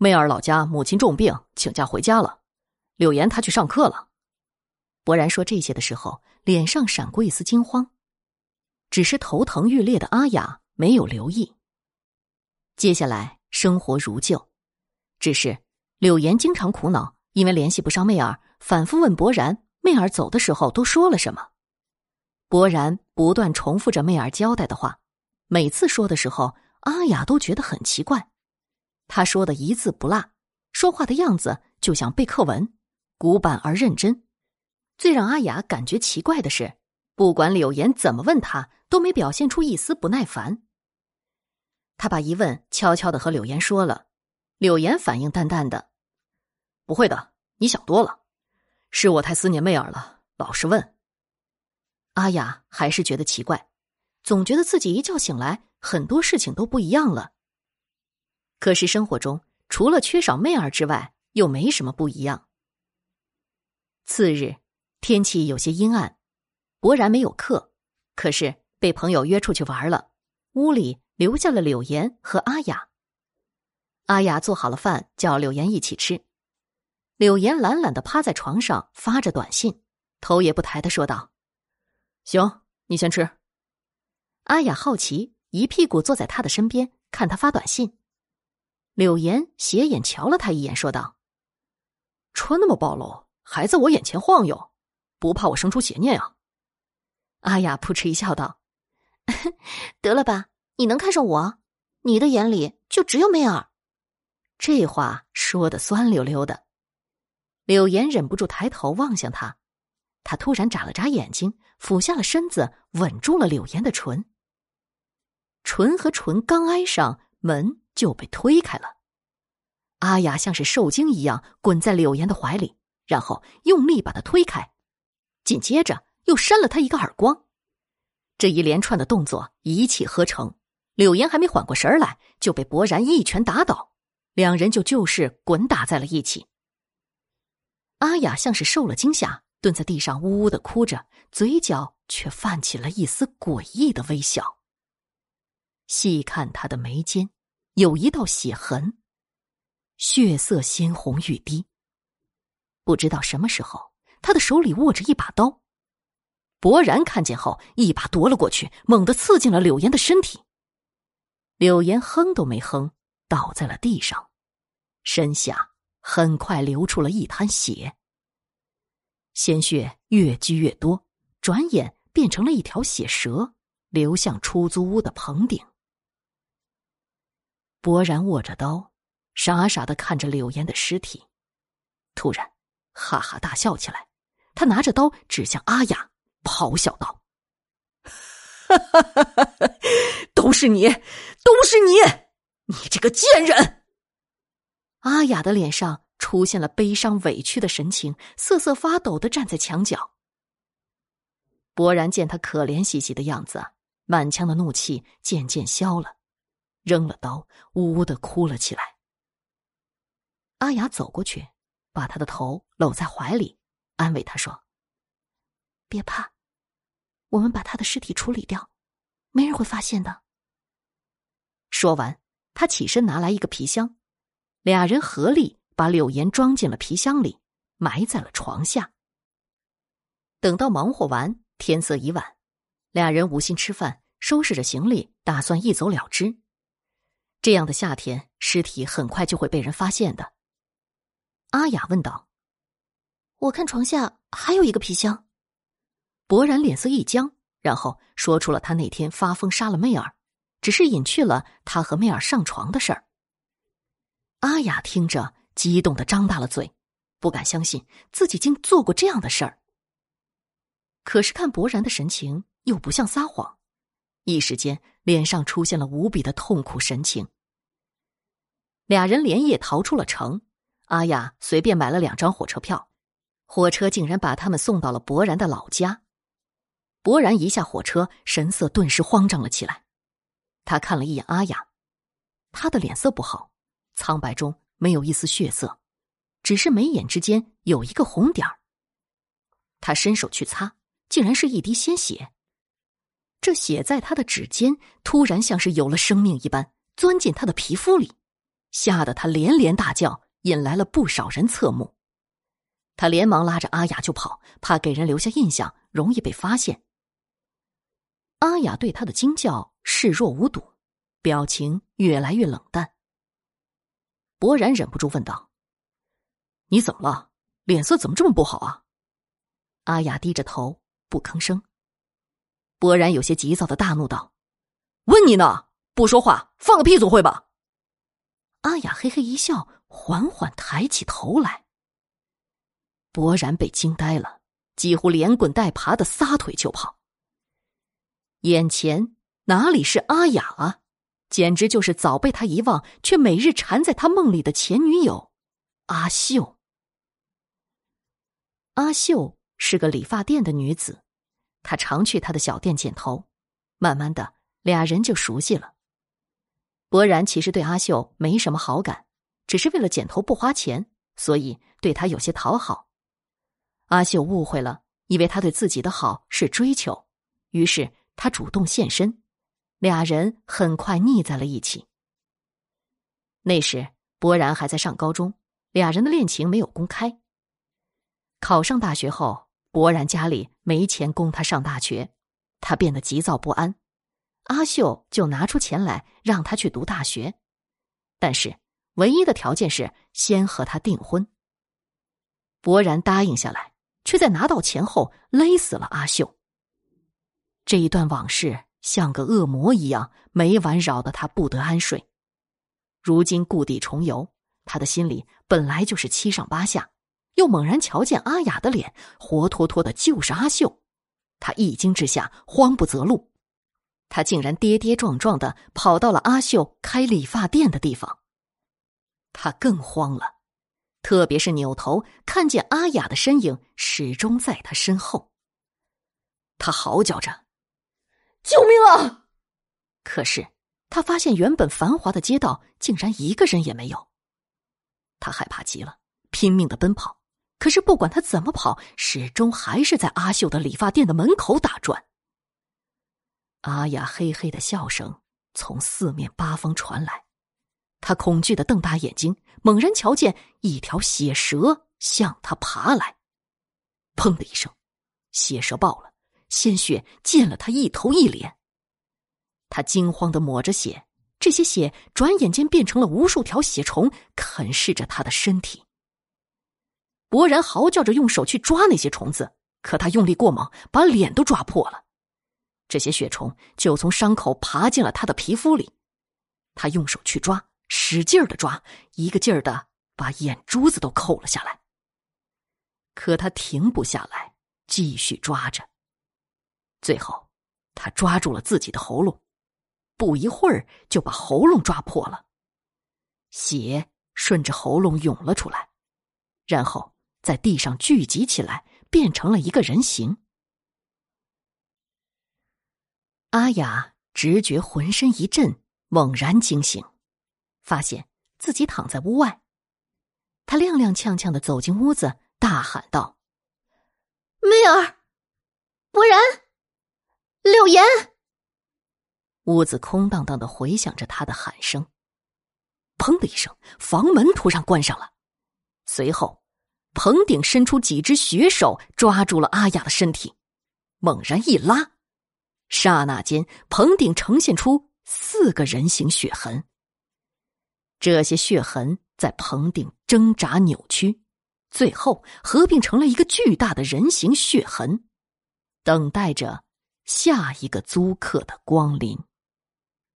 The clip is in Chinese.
媚儿老家母亲重病，请假回家了。柳岩她去上课了。博然说这些的时候，脸上闪过一丝惊慌，只是头疼欲裂的阿雅没有留意。接下来生活如旧，只是柳岩经常苦恼，因为联系不上媚儿，反复问博然：媚儿走的时候都说了什么？博然不断重复着媚儿交代的话，每次说的时候，阿雅都觉得很奇怪。他说的一字不落，说话的样子就像背课文，古板而认真。最让阿雅感觉奇怪的是，不管柳岩怎么问他，都没表现出一丝不耐烦。他把疑问悄悄的和柳岩说了，柳岩反应淡淡的：“不会的，你想多了，是我太思念媚儿了，老是问。”阿雅还是觉得奇怪，总觉得自己一觉醒来，很多事情都不一样了。可是生活中除了缺少媚儿之外，又没什么不一样。次日天气有些阴暗，博然没有课，可是被朋友约出去玩了。屋里留下了柳岩和阿雅。阿雅做好了饭，叫柳岩一起吃。柳岩懒懒的趴在床上发着短信，头也不抬的说道：“行，你先吃。”阿雅好奇，一屁股坐在他的身边，看他发短信。柳岩斜眼瞧了他一眼，说道：“穿那么暴露，还在我眼前晃悠，不怕我生出邪念啊？”阿雅扑哧一笑，道：“得了吧，你能看上我？你的眼里就只有媚儿。”这话说的酸溜溜的。柳岩忍不住抬头望向他，他突然眨了眨眼睛，俯下了身子，吻住了柳岩的唇。唇和唇刚挨上，门。就被推开了，阿雅像是受惊一样滚在柳岩的怀里，然后用力把他推开，紧接着又扇了他一个耳光。这一连串的动作一气呵成，柳岩还没缓过神来，就被博然一拳打倒，两人就就势滚打在了一起。阿雅像是受了惊吓，蹲在地上呜呜的哭着，嘴角却泛起了一丝诡异的微笑。细看她的眉间。有一道血痕，血色鲜红欲滴。不知道什么时候，他的手里握着一把刀。博然看见后，一把夺了过去，猛地刺进了柳岩的身体。柳岩哼都没哼，倒在了地上，身下很快流出了一滩血。鲜血越积越多，转眼变成了一条血蛇，流向出租屋的棚顶。博然握着刀，傻傻的看着柳岩的尸体，突然哈哈大笑起来。他拿着刀指向阿雅，咆哮道：“哈哈哈哈！都是你，都是你，你这个贱人！”阿雅的脸上出现了悲伤委屈的神情，瑟瑟发抖的站在墙角。博然见他可怜兮兮的样子，满腔的怒气渐渐消了。扔了刀，呜呜的哭了起来。阿雅走过去，把他的头搂在怀里，安慰他说：“别怕，我们把他的尸体处理掉，没人会发现的。”说完，他起身拿来一个皮箱，俩人合力把柳岩装进了皮箱里，埋在了床下。等到忙活完，天色已晚，俩人无心吃饭，收拾着行李，打算一走了之。这样的夏天，尸体很快就会被人发现的。阿雅问道：“我看床下还有一个皮箱。”博然脸色一僵，然后说出了他那天发疯杀了媚儿，只是隐去了他和媚儿上床的事儿。阿雅听着，激动的张大了嘴，不敢相信自己竟做过这样的事儿。可是看博然的神情，又不像撒谎。一时间，脸上出现了无比的痛苦神情。俩人连夜逃出了城，阿雅随便买了两张火车票，火车竟然把他们送到了博然的老家。博然一下火车，神色顿时慌张了起来。他看了一眼阿雅，她的脸色不好，苍白中没有一丝血色，只是眉眼之间有一个红点儿。他伸手去擦，竟然是一滴鲜血。这血在他的指尖，突然像是有了生命一般，钻进他的皮肤里，吓得他连连大叫，引来了不少人侧目。他连忙拉着阿雅就跑，怕给人留下印象，容易被发现。阿雅对他的惊叫视若无睹，表情越来越冷淡。博然忍不住问道：“你怎么了？脸色怎么这么不好啊？”阿雅低着头不吭声。博然有些急躁的大怒道：“问你呢，不说话，放个屁总会吧？”阿雅嘿嘿一笑，缓缓抬起头来。博然被惊呆了，几乎连滚带爬的撒腿就跑。眼前哪里是阿雅啊，简直就是早被他遗忘却每日缠在他梦里的前女友阿秀。阿秀是个理发店的女子，她常去他的小店剪头，慢慢的俩人就熟悉了。博然其实对阿秀没什么好感，只是为了剪头不花钱，所以对他有些讨好。阿秀误会了，以为他对自己的好是追求，于是。他主动现身，俩人很快腻在了一起。那时，博然还在上高中，俩人的恋情没有公开。考上大学后，博然家里没钱供他上大学，他变得急躁不安。阿秀就拿出钱来让他去读大学，但是唯一的条件是先和他订婚。博然答应下来，却在拿到钱后勒死了阿秀。这一段往事像个恶魔一样，每晚扰得他不得安睡。如今故地重游，他的心里本来就是七上八下，又猛然瞧见阿雅的脸，活脱脱的就是阿秀，他一惊之下，慌不择路，他竟然跌跌撞撞的跑到了阿秀开理发店的地方。他更慌了，特别是扭头看见阿雅的身影始终在他身后，他嚎叫着。救命啊！可是他发现原本繁华的街道竟然一个人也没有。他害怕极了，拼命的奔跑。可是不管他怎么跑，始终还是在阿秀的理发店的门口打转。阿雅嘿嘿的笑声从四面八方传来，他恐惧的瞪大眼睛，猛然瞧见一条血蛇向他爬来。砰的一声，血蛇爆了。鲜血溅了他一头一脸，他惊慌的抹着血，这些血转眼间变成了无数条血虫，啃噬着他的身体。博然嚎叫着用手去抓那些虫子，可他用力过猛，把脸都抓破了。这些血虫就从伤口爬进了他的皮肤里，他用手去抓，使劲的抓，一个劲儿的把眼珠子都扣了下来。可他停不下来，继续抓着。最后，他抓住了自己的喉咙，不一会儿就把喉咙抓破了，血顺着喉咙涌了出来，然后在地上聚集起来，变成了一个人形。阿雅直觉浑身一震，猛然惊醒，发现自己躺在屋外，他踉踉跄跄的走进屋子，大喊道：“梅儿，博然。”柳岩，屋子空荡荡的回响着他的喊声。砰的一声，房门突然关上了。随后，棚顶伸出几只血手，抓住了阿雅的身体，猛然一拉，刹那间，棚顶呈现出四个人形血痕。这些血痕在棚顶挣扎扭曲，最后合并成了一个巨大的人形血痕，等待着。下一个租客的光临。